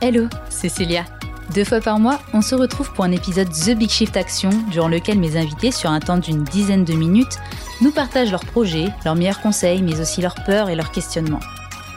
Hello, c'est Célia. Deux fois par mois, on se retrouve pour un épisode The Big Shift Action, durant lequel mes invités, sur un temps d'une dizaine de minutes, nous partagent leurs projets, leurs meilleurs conseils, mais aussi leurs peurs et leurs questionnements.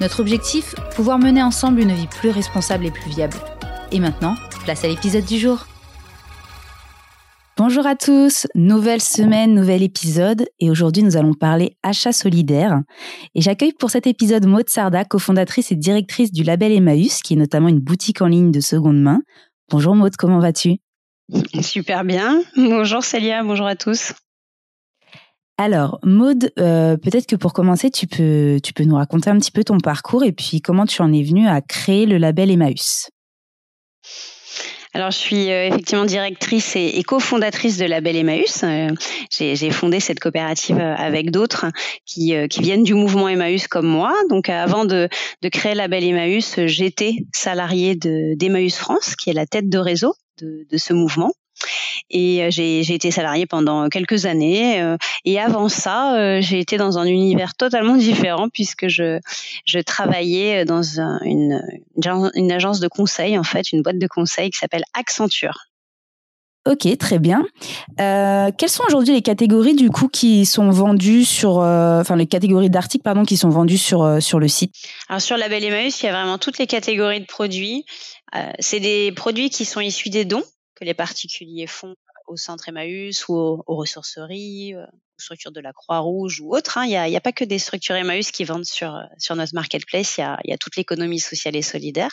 Notre objectif Pouvoir mener ensemble une vie plus responsable et plus viable. Et maintenant, place à l'épisode du jour. Bonjour à tous, nouvelle semaine, nouvel épisode et aujourd'hui nous allons parler achat solidaire. Et j'accueille pour cet épisode Maud Sarda, cofondatrice et directrice du label Emmaüs, qui est notamment une boutique en ligne de seconde main. Bonjour Maud, comment vas-tu? Super bien. Bonjour Célia, bonjour à tous. Alors, Maud, euh, peut-être que pour commencer, tu peux, tu peux nous raconter un petit peu ton parcours et puis comment tu en es venue à créer le label Emmaüs? Alors, je suis euh, effectivement directrice et, cofondatrice de Label Emmaüs. Euh, j'ai fondé cette coopérative euh, avec d'autres qui, qui, viennent du mouvement Emmaüs comme moi. Donc, avant de, de créer Label Emmaüs, j'étais salariée d'Emmaüs France, qui est la tête de réseau de, de ce mouvement. Et euh, j'ai été salariée pendant quelques années. Euh, et avant ça, euh, j'ai été dans un univers totalement différent puisque je, je travaillais dans une, une agence de conseil, en fait, une boîte de conseil qui s'appelle Accenture. Ok, très bien. Euh, quelles sont aujourd'hui les catégories du coup qui sont vendues sur, enfin les catégories d'articles pardon qui sont vendues sur sur le site? Alors sur Label Emmaüs, il y a vraiment toutes les catégories de produits. C'est des produits qui sont issus des dons que les particuliers font au centre Emmaüs ou aux, ressourceries, euh, aux structures de la Croix-Rouge ou autres. Hein. Il n'y a, pas que des structures Emmaüs qui vendent sur, sur notre marketplace, il y a, il y a toute l'économie sociale et solidaire.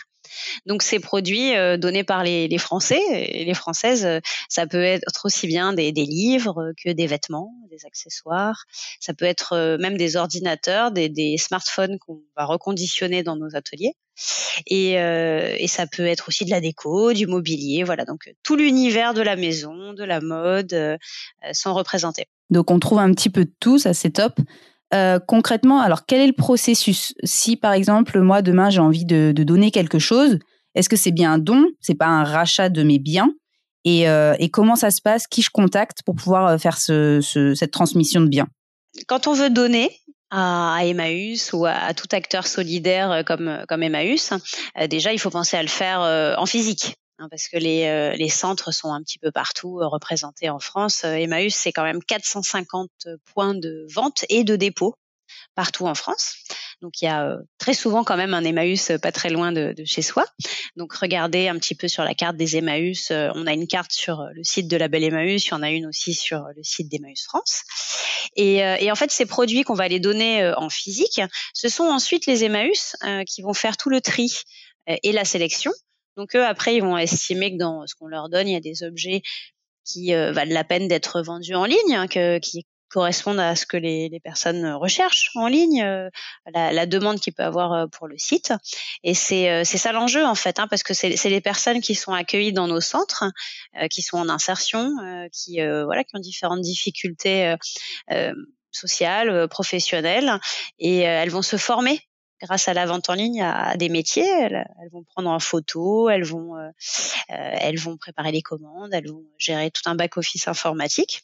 Donc ces produits euh, donnés par les, Français et les Françaises, euh, ça peut être aussi bien des, livres que des vêtements, des accessoires. Ça peut être même des ordinateurs, des, smartphones qu'on va reconditionner dans nos ateliers. Et, euh, et, ça peut être aussi de la déco, du mobilier, voilà. Donc tout l'univers de la maison, de la mode euh, sont représentés. Donc on trouve un petit peu de tout, ça c'est top. Euh, concrètement, alors quel est le processus? Si par exemple moi demain j'ai envie de, donner quelque chose, est-ce que c'est bien un don? C'est pas un rachat de mes biens? Et, euh, comment ça se passe? Qui je contacte pour pouvoir euh, faire ce, ce, cette transmission de biens? Quand on veut donner, à, Emmaüs ou à, tout acteur solidaire comme, comme Emmaüs, déjà, il faut penser à le faire en physique. Hein, parce que les, les centres sont un petit peu partout représentés en France. Emmaüs, c'est quand même 450 points de vente et de dépôt partout en France. Donc il y a euh, très souvent quand même un Emmaüs euh, pas très loin de, chez soi. Donc regardez un petit peu sur la carte des Emmaüs. Euh, on a une carte sur le site de la Belle Emmaüs, il y en a une aussi sur le site d'Emmaüs France. Et, et, en fait, ces produits qu'on va les donner en physique, ce sont ensuite les Emmaüs qui vont faire tout le tri et la sélection. Donc eux, après, ils vont estimer que dans ce qu'on leur donne, il y a des objets qui valent la peine d'être vendus en ligne, hein, que, qui, correspondent à ce que les, les personnes recherchent en ligne, euh, la, la, demande qu'il peut avoir euh, pour le site. Et c'est euh, c'est ça l'enjeu en fait, hein, parce que c'est les personnes qui sont accueillies dans nos centres, qui sont en insertion, qui voilà, qui ont différentes difficultés sociales, professionnelles, et elles vont se former grâce à la vente en ligne à, des métiers. Elles, elles, vont prendre en photo, elles vont, euh, elles vont préparer les commandes, elles vont gérer tout un back office informatique.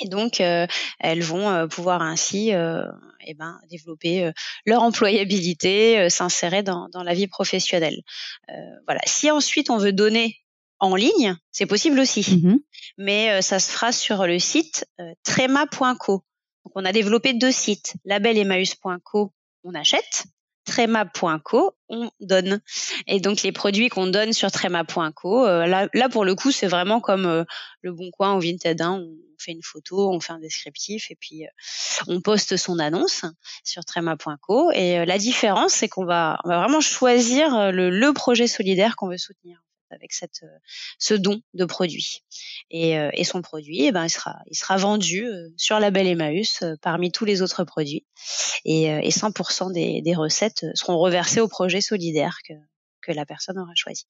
Et donc, euh, elles vont euh, pouvoir ainsi euh, eh ben, développer leur employabilité, s'insérer dans, dans, la vie professionnelle. voilà. Si ensuite on veut donner en ligne, c'est possible aussi, mmh mais ça se fera sur le site trema.co. Donc, on a développé deux sites, labelemmaüs.co, on achète, trema.co, on donne. Et donc les produits qu'on donne sur trema.co, euh, là, là pour le coup c'est vraiment comme euh, le Bon Coin ou Vinted. Hein, on fait une photo, on fait un descriptif et puis euh, on poste son annonce sur trema.co. Et la différence c'est qu'on va, vraiment choisir le projet solidaire qu'on veut soutenir avec euh, ce don de produit. Et, euh, son produit, eh ben, il, sera, vendu euh, sur la belle Emmaüs parmi tous les autres produits. Et, et 100% des, recettes seront reversées au projet solidaire que la personne aura choisi.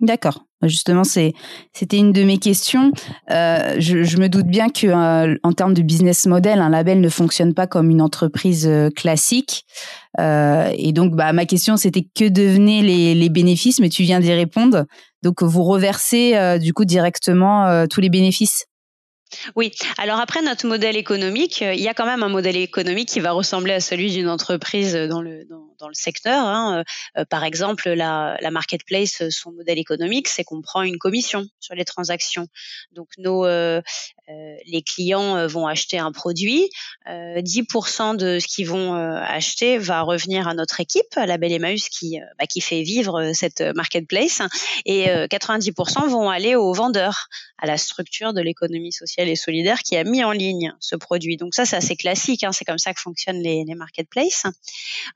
D'accord. Justement, c'est c'était une de mes questions. Euh, je, je, me doute bien que euh, en termes de business model, un label ne fonctionne pas comme une entreprise euh, classique. Euh, et donc, bah, ma question c'était que devenaient les, les bénéfices, mais tu viens d'y répondre. Donc, vous reversez du coup directement tous les bénéfices. Oui. Alors après notre modèle économique, il y a quand même un modèle économique qui va ressembler à celui d'une entreprise dans le dans, le secteur. Hein. par exemple, la, la marketplace, son modèle économique, c'est qu'on prend une commission sur les transactions. Donc nos les clients vont acheter un produit, 10% de ce qu'ils vont acheter va revenir à notre équipe, à la Belle Emmaüs qui bah, qui fait vivre cette marketplace, et 90% vont aller aux vendeurs, à la structure de l'économie sociale et solidaire qui a mis en ligne ce produit. Donc ça, c'est assez classique. Hein, c'est comme ça que fonctionnent les, marketplaces.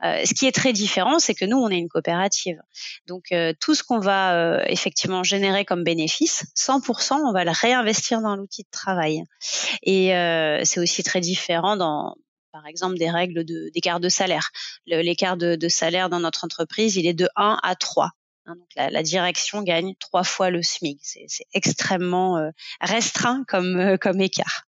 Euh, ce qui est très différent, c'est que nous, on est une coopérative. Donc euh, tout ce qu'on va euh, effectivement générer comme bénéfice, 100%, on va le réinvestir dans l'outil de travail. Et euh, c'est aussi très différent dans par exemple des règles d'écart de, salaire. L'écart de, salaire dans notre entreprise, il est de 1 à 3. Hein, donc la, direction gagne trois fois le SMIC. C'est extrêmement restreint comme, comme écart.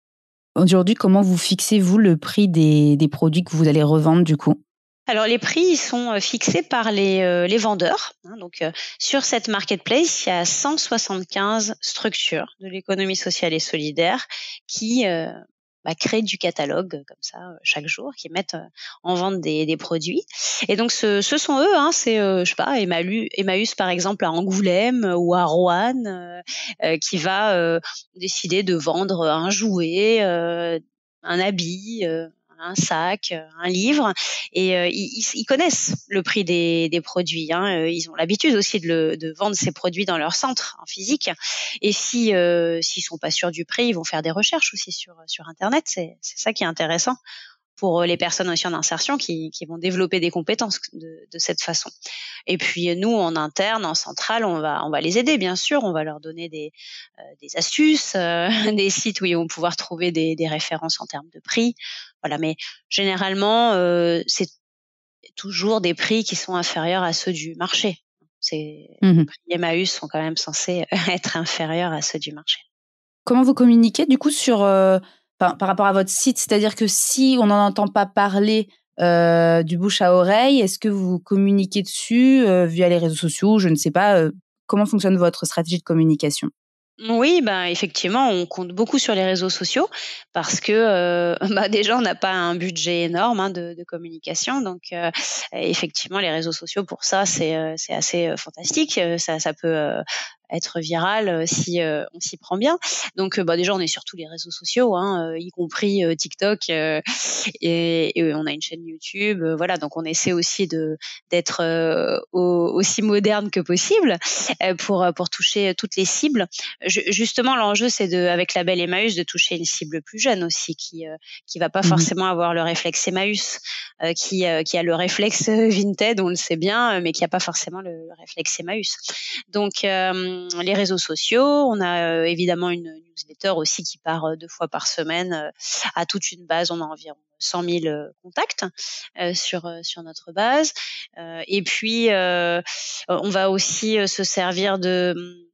Aujourd'hui, comment vous fixez-vous le prix des, des, produits que vous allez revendre du coup? Alors les prix sont euh, fixés par les, les vendeurs. Hein, donc sur cette marketplace, il y a 175 structures de l'économie sociale et solidaire qui bah, créer du catalogue comme ça euh, chaque jour, qui mettent euh, en vente des, des produits. Et donc ce, sont eux, hein, c'est euh, je sais pas Emmaüs par exemple à Angoulême ou à Roanne, qui va décider de vendre un jouet, un habit un sac, euh, un livre, et euh, ils, connaissent le prix des, des produits. Hein. Euh, ils ont l'habitude aussi de, le, de, vendre ces produits dans leur centre en physique. Et si s'ils sont pas sûrs du prix, ils vont faire des recherches aussi sur sur internet. C'est ça qui est intéressant pour les personnes aussi en insertion qui, qui vont développer des compétences de, de, cette façon. Et puis nous, en interne, en centrale, on va, on va les aider, bien sûr. On va leur donner des, des astuces, des sites où ils vont pouvoir trouver des, des références en termes de prix. Voilà, mais généralement, euh, c'est toujours des prix qui sont inférieurs à ceux du marché. C'est mmh les prix Emmaüs sont quand même censés être inférieurs à ceux du marché. Comment vous communiquez du coup sur euh, par, rapport à votre site C'est-à-dire que si on n'en entend pas parler euh, du bouche à oreille, est-ce que vous communiquez dessus via les réseaux sociaux Je ne sais pas. comment fonctionne votre stratégie de communication? Oui, ben effectivement, on compte beaucoup sur les réseaux sociaux parce que euh, bah, déjà on n'a pas un budget énorme hein, de, communication, donc euh, effectivement les réseaux sociaux pour ça c'est euh, assez euh, fantastique, ça peut être viral euh, si euh, on s'y prend bien. Donc euh, bah, déjà on est sur tous les réseaux sociaux, hein, y compris TikTok et, et, on a une chaîne YouTube. voilà, donc on essaie aussi de d'être aussi moderne que possible pour pour toucher toutes les cibles. justement l'enjeu c'est de avec la belle Emmaüs de toucher une cible plus jeune aussi qui qui va pas mmh forcément avoir le réflexe Emmaüs, qui qui a le réflexe Vinted, on le sait bien, mais qui a pas forcément le, réflexe Emmaüs. Donc les réseaux sociaux. On a euh, évidemment une newsletter aussi qui part euh, deux fois par semaine euh, à toute une base. On a environ 100 000 contacts sur sur notre base. et puis on va aussi se servir de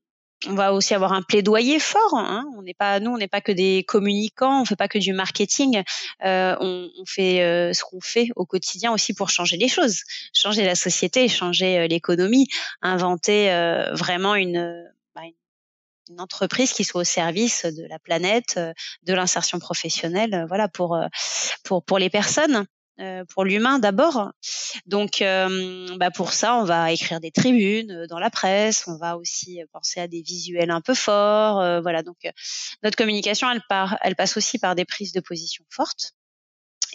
on va aussi avoir un plaidoyer fort. Hein. On n'est pas, nous, on n'est pas que des communicants, on fait pas que du marketing. Euh, on, on, fait euh, ce qu'on fait au quotidien aussi pour changer les choses, changer la société, changer euh, l'économie, inventer euh, vraiment une, bah, une entreprise qui soit au service de la planète, de l'insertion professionnelle, voilà pour pour pour les personnes. Euh, pour l'humain d'abord. Donc, euh, bah pour ça, on va écrire des tribunes euh, dans la presse. On va aussi penser à des visuels un peu forts. voilà. Donc, notre communication, elle part, elle passe aussi par des prises de position fortes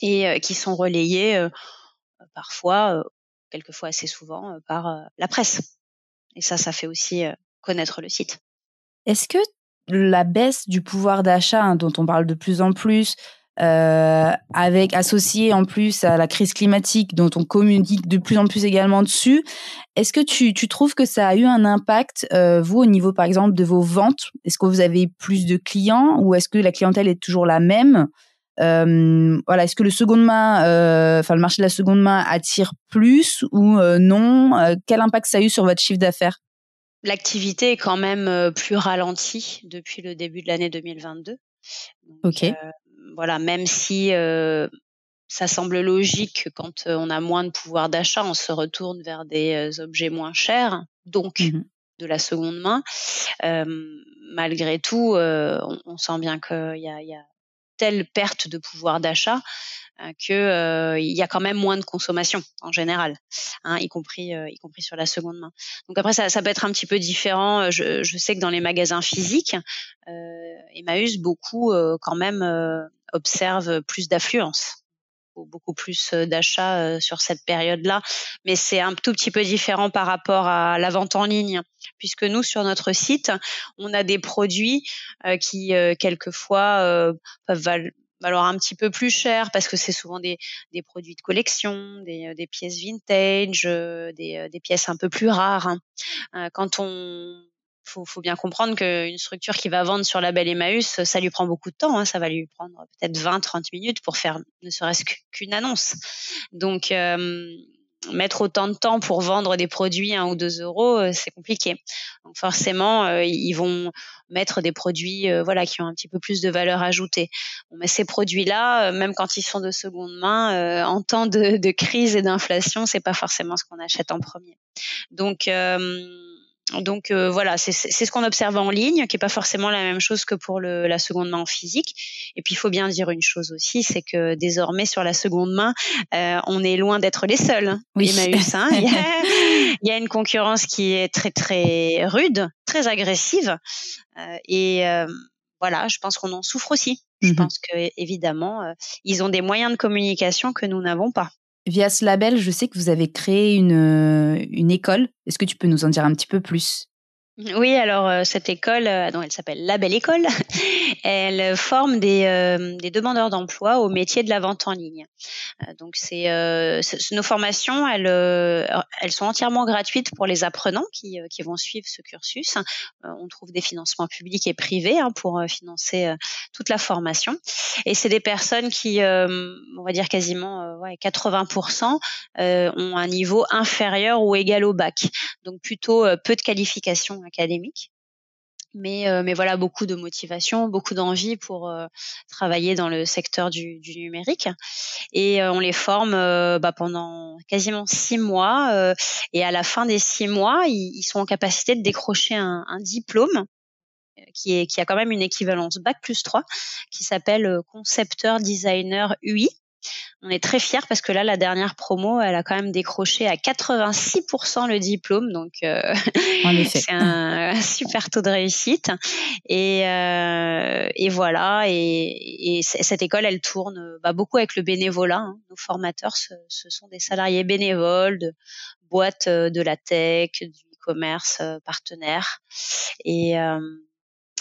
et qui sont relayées parfois, quelquefois assez souvent, par la presse. Et ça, ça fait aussi connaître le site. Est-ce que la baisse du pouvoir d'achat hein, dont on parle de plus en plus, euh, avec associé en plus à la crise climatique dont on communique de plus en plus également dessus. Est-ce que tu, tu, trouves que ça a eu un impact, euh, vous, au niveau par exemple de vos ventes? Est-ce que vous avez plus de clients ou est-ce que la clientèle est toujours la même? Euh, voilà, est-ce que le seconde main, euh, enfin le marché de la seconde main attire plus ou euh, non? Quel impact ça a eu sur votre chiffre d'affaires? L'activité est quand même plus ralentie depuis le début de l'année 2022. ok voilà, même si euh, ça semble logique quand euh, on a moins de pouvoir d'achat, on se retourne vers des euh, objets moins chers, donc mmh de la seconde main. malgré tout, on, sent bien qu'il y a, y a telle perte de pouvoir d'achat euh, que euh, il y a quand même moins de consommation en général, hein, y compris y compris sur la seconde main. Donc après ça, ça peut être un petit peu différent. Je, je sais que dans les magasins physiques, Emmaüs beaucoup quand même observe plus d'affluence beaucoup plus d'achats sur cette période-là, mais c'est un tout petit peu différent par rapport à la vente en ligne, puisque nous sur notre site, on a des produits qui quelquefois peuvent valoir un petit peu plus cher parce que c'est souvent des, produits de collection, des, pièces vintage, des, des, pièces un peu plus rares. Hein. Quand on faut, faut bien comprendre qu'une structure qui va vendre sur la belle Emmaüs, ça lui prend beaucoup de temps. Hein. Ça va lui prendre peut-être 20-30 minutes pour faire ne serait-ce qu'une annonce. Donc, mettre autant de temps pour vendre des produits à 1 ou 2 euros, euh, c'est compliqué. Donc forcément, euh, ils vont mettre des produits euh, voilà qui ont un petit peu plus de valeur ajoutée. mais ces produits-là, même quand ils sont de seconde main, en temps de, de crise et d'inflation, c'est pas forcément ce qu'on achète en premier. Donc donc euh, voilà, c'est ce qu'on observe en ligne, qui est pas forcément la même chose que pour le, la seconde main en physique. Et puis il faut bien dire une chose aussi, c'est que désormais sur la seconde main, euh, on est loin d'être les seuls. Hein, oui. Emmaüs, hein. il, y a, il, y a, une concurrence qui est très très rude, très agressive, euh, et euh, voilà, je pense qu'on en souffre aussi. Je mhm. pense que évidemment, euh, ils ont des moyens de communication que nous n'avons pas. Via ce label, je sais que vous avez créé une, euh, une école. Est-ce que tu peux nous en dire un petit peu plus? Oui, alors euh, cette école, euh, elle s'appelle La Belle École. elle forme des, euh, des demandeurs d'emploi au métier de la vente en ligne. donc c'est nos formations, elles, elles sont entièrement gratuites pour les apprenants qui, qui vont suivre ce cursus. on trouve des financements publics et privés hein, pour financer toute la formation. Et c'est des personnes qui, on va dire quasiment ouais, 80%, ont un niveau inférieur ou égal au bac. Donc plutôt peu de qualifications académique. Mais, euh, mais voilà, beaucoup de motivation, beaucoup d'envie pour euh, travailler dans le secteur du, numérique. Et euh, on les forme bah, pendant quasiment six mois. et à la fin des six mois, ils, sont en capacité de décrocher un, diplôme qui, qui a quand même une équivalence Bac plus 3, qui s'appelle concepteur designer UI. On est très fiers parce que là, la dernière promo, elle a quand même décroché à 86% le diplôme, donc euh, c'est un, super taux de réussite. Et, euh, et voilà, et, et, cette école, elle tourne bah, beaucoup avec le bénévolat. Hein. Nos formateurs, ce, ce, sont des salariés bénévoles de boîtes euh, de la tech, du e-commerce euh, partenaires. Et euh,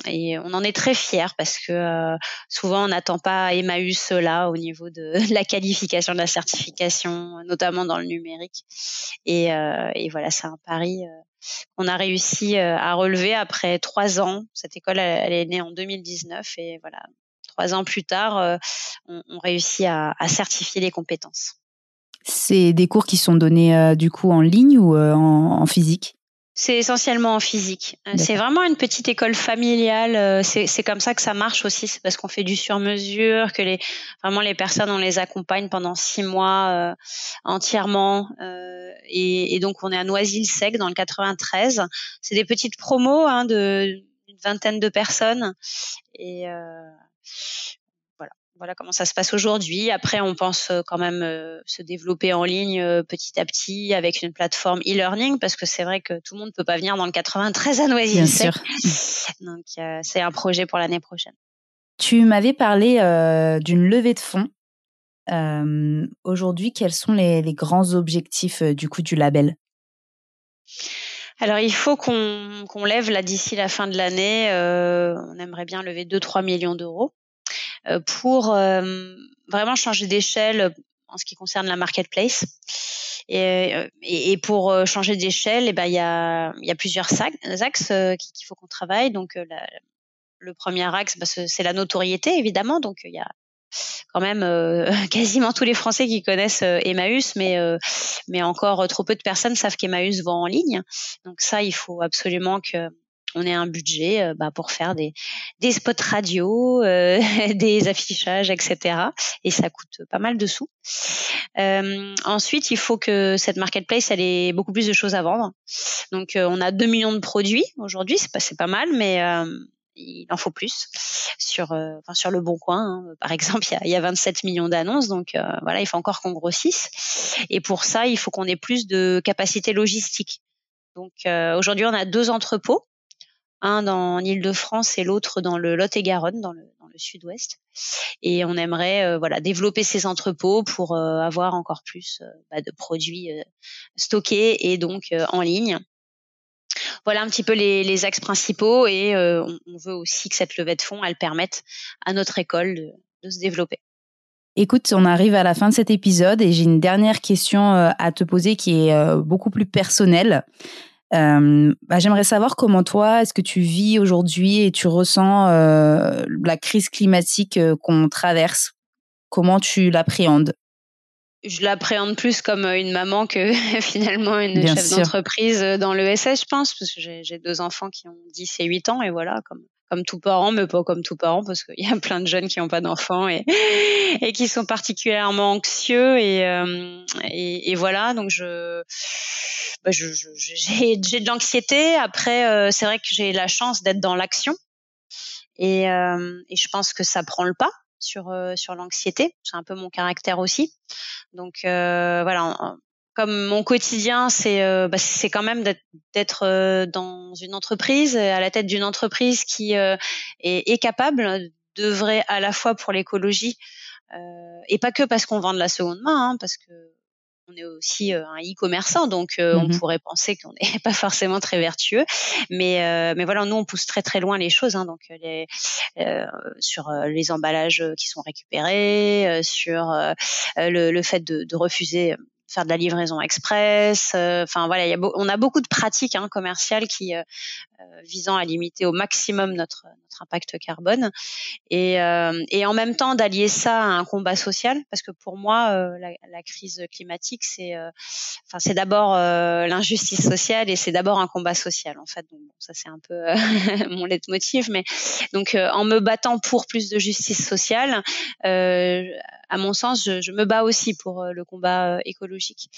et on en est très fiers parce que euh, souvent on n'attend pas Emmaüs là au niveau de la qualification de la certification, notamment dans le numérique. Et, euh, et voilà, c'est un pari euh, qu'on a réussi à relever après trois ans. Cette école, elle, est née en 2019 et voilà, trois ans plus tard, on, on, réussit à, certifier les compétences. C'est des cours qui sont donnés du coup en ligne ou en, en physique? C'est essentiellement en physique. Euh, c'est vraiment une petite école familiale. Euh, c'est comme ça que ça marche aussi. C'est parce qu'on fait du sur-mesure, que les vraiment les personnes on les accompagne pendant six mois euh, entièrement. Euh, et, et, donc on est à Noisy-le-Sec dans le 93. C'est des petites promos hein, de une vingtaine de personnes. Et euh, voilà comment ça se passe aujourd'hui. Après, on pense euh, quand même euh, se développer en ligne euh, petit à petit avec une plateforme e-learning parce que c'est vrai que tout le monde ne peut pas venir dans le 93 à Noisy. Bien sûr. Donc c'est un projet pour l'année prochaine. Tu m'avais parlé d'une levée de fonds. aujourd'hui, quels sont les, les, grands objectifs du coup du label? Alors il faut qu'on lève là d'ici la fin de l'année. on aimerait bien lever 2-3 millions d'euros. Euh, pour euh, vraiment changer d'échelle en ce qui concerne la marketplace. Et, euh, et, pour changer d'échelle, eh ben il y a, y a plusieurs axes qu'il faut qu'on travaille. Donc la, le premier axe, bah, c'est la notoriété évidemment. Donc il y a quand même euh, quasiment tous les Français qui connaissent euh, Emmaüs, mais euh, mais encore trop peu de personnes savent qu'Emmaüs vend en ligne. Donc ça, il faut absolument que on a un budget euh, bah, pour faire des, spots radio, euh, des affichages, etc. Et ça coûte pas mal de sous. Euh, ensuite, il faut que cette marketplace, elle ait beaucoup plus de choses à vendre. Donc, on a 2 millions de produits aujourd'hui, c'est pas, pas mal, mais il en faut plus sur enfin sur le bon coin hein. par exemple il y a, y a 27 millions d'annonces donc voilà il faut encore qu'on grossisse et pour ça il faut qu'on ait plus de capacité logistique donc aujourd'hui on a deux entrepôts un dans l'Île-de-France et l'autre dans le Lot-et-Garonne, dans le, sud-ouest. Et on aimerait euh, voilà développer ces entrepôts pour euh, avoir encore plus euh, bah, de produits stockés et donc en ligne. Voilà un petit peu les, axes principaux et on, veut aussi que cette levée de fonds elle permette à notre école de se développer. Écoute, on arrive à la fin de cet épisode et j'ai une dernière question à te poser qui est beaucoup plus personnelle. Euh, bah, J'aimerais savoir comment toi, est-ce que tu vis aujourd'hui et tu ressens euh, la crise climatique euh, qu'on traverse? Comment tu l'appréhendes? Je l'appréhende plus comme euh, une maman que finalement une chef d'entreprise dans l'ESS, je pense, parce que j'ai deux enfants qui ont 10 et 8 ans, et voilà, comme, comme tout parent, mais pas comme tout parent, parce qu'il y a plein de jeunes qui n'ont pas d'enfants et, et qui sont particulièrement anxieux, et, et, et voilà, donc je bah, j'ai de l'anxiété. Après, euh, c'est vrai que j'ai la chance d'être dans l'action et, euh, et, je pense que ça prend le pas sur euh, sur l'anxiété. C'est un peu mon caractère aussi. Donc voilà. Comme mon quotidien, c'est bah, c'est quand même d'être dans une entreprise, à la tête d'une entreprise qui est, est, capable d'œuvrer à la fois pour l'écologie et pas que parce qu'on vend de la seconde main, hein, parce que on est aussi euh, un e-commerçant, donc euh, on mmh pourrait penser qu'on n'est pas forcément très vertueux, mais euh, mais voilà, nous on pousse très très loin les choses, hein, donc les, sur les emballages qui sont récupérés, sur le, le, fait de, de refuser faire de la livraison express. Enfin voilà, y a on a beaucoup de pratiques hein, commerciales qui visant à limiter au maximum notre notre impact carbone et et en même temps d'allier ça à un combat social parce que pour moi la, la, crise climatique c'est enfin c'est d'abord l'injustice sociale et c'est d'abord un combat social en fait. Donc ça c'est un peu mon leitmotiv mais donc en me battant pour plus de justice sociale à mon sens, je, je, me bats aussi pour le combat écologique.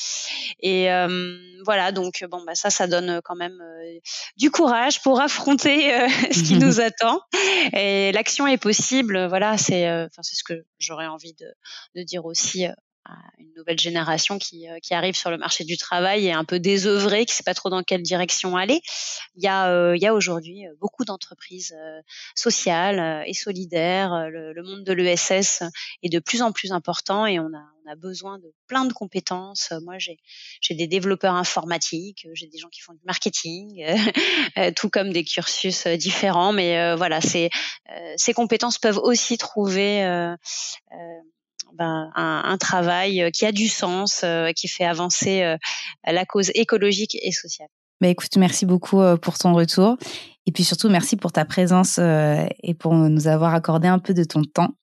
Et euh, voilà, donc bon, bah ça, ça donne quand même du courage pour affronter euh, ce qui nous attend. Et l'action est possible. Voilà, c'est euh, c'est ce que j'aurais envie de, de dire aussi euh, une nouvelle génération qui, qui arrive sur le marché du travail et un peu désœuvrée, qui sait pas trop dans quelle direction aller. Il y a, il y a aujourd'hui beaucoup d'entreprises sociales et solidaires. Le, le monde de l'ESS est de plus en plus important et on a, on a besoin de plein de compétences. Euh, moi, j'ai j'ai des développeurs informatiques, euh, j'ai des gens qui font du marketing, euh, tout comme des cursus différents. Mais voilà, c'est ces compétences peuvent aussi trouver ben, un, un, travail qui a du sens, qui fait avancer la cause écologique et sociale. Bah écoute, merci beaucoup pour ton retour. Et puis surtout, merci pour ta présence et pour nous avoir accordé un peu de ton temps.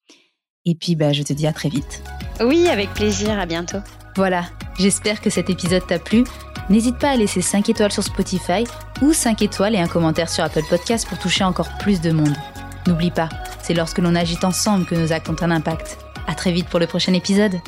Et puis, bah, je te dis à très vite. Oui, avec plaisir, à bientôt. Voilà, j'espère que cet épisode t'a plu. N'hésite pas à laisser 5 étoiles sur Spotify ou 5 étoiles et un commentaire sur Apple Podcast pour toucher encore plus de monde. N'oublie pas, c'est lorsque l'on agit ensemble que nos actes ont un impact. À très vite pour le prochain épisode.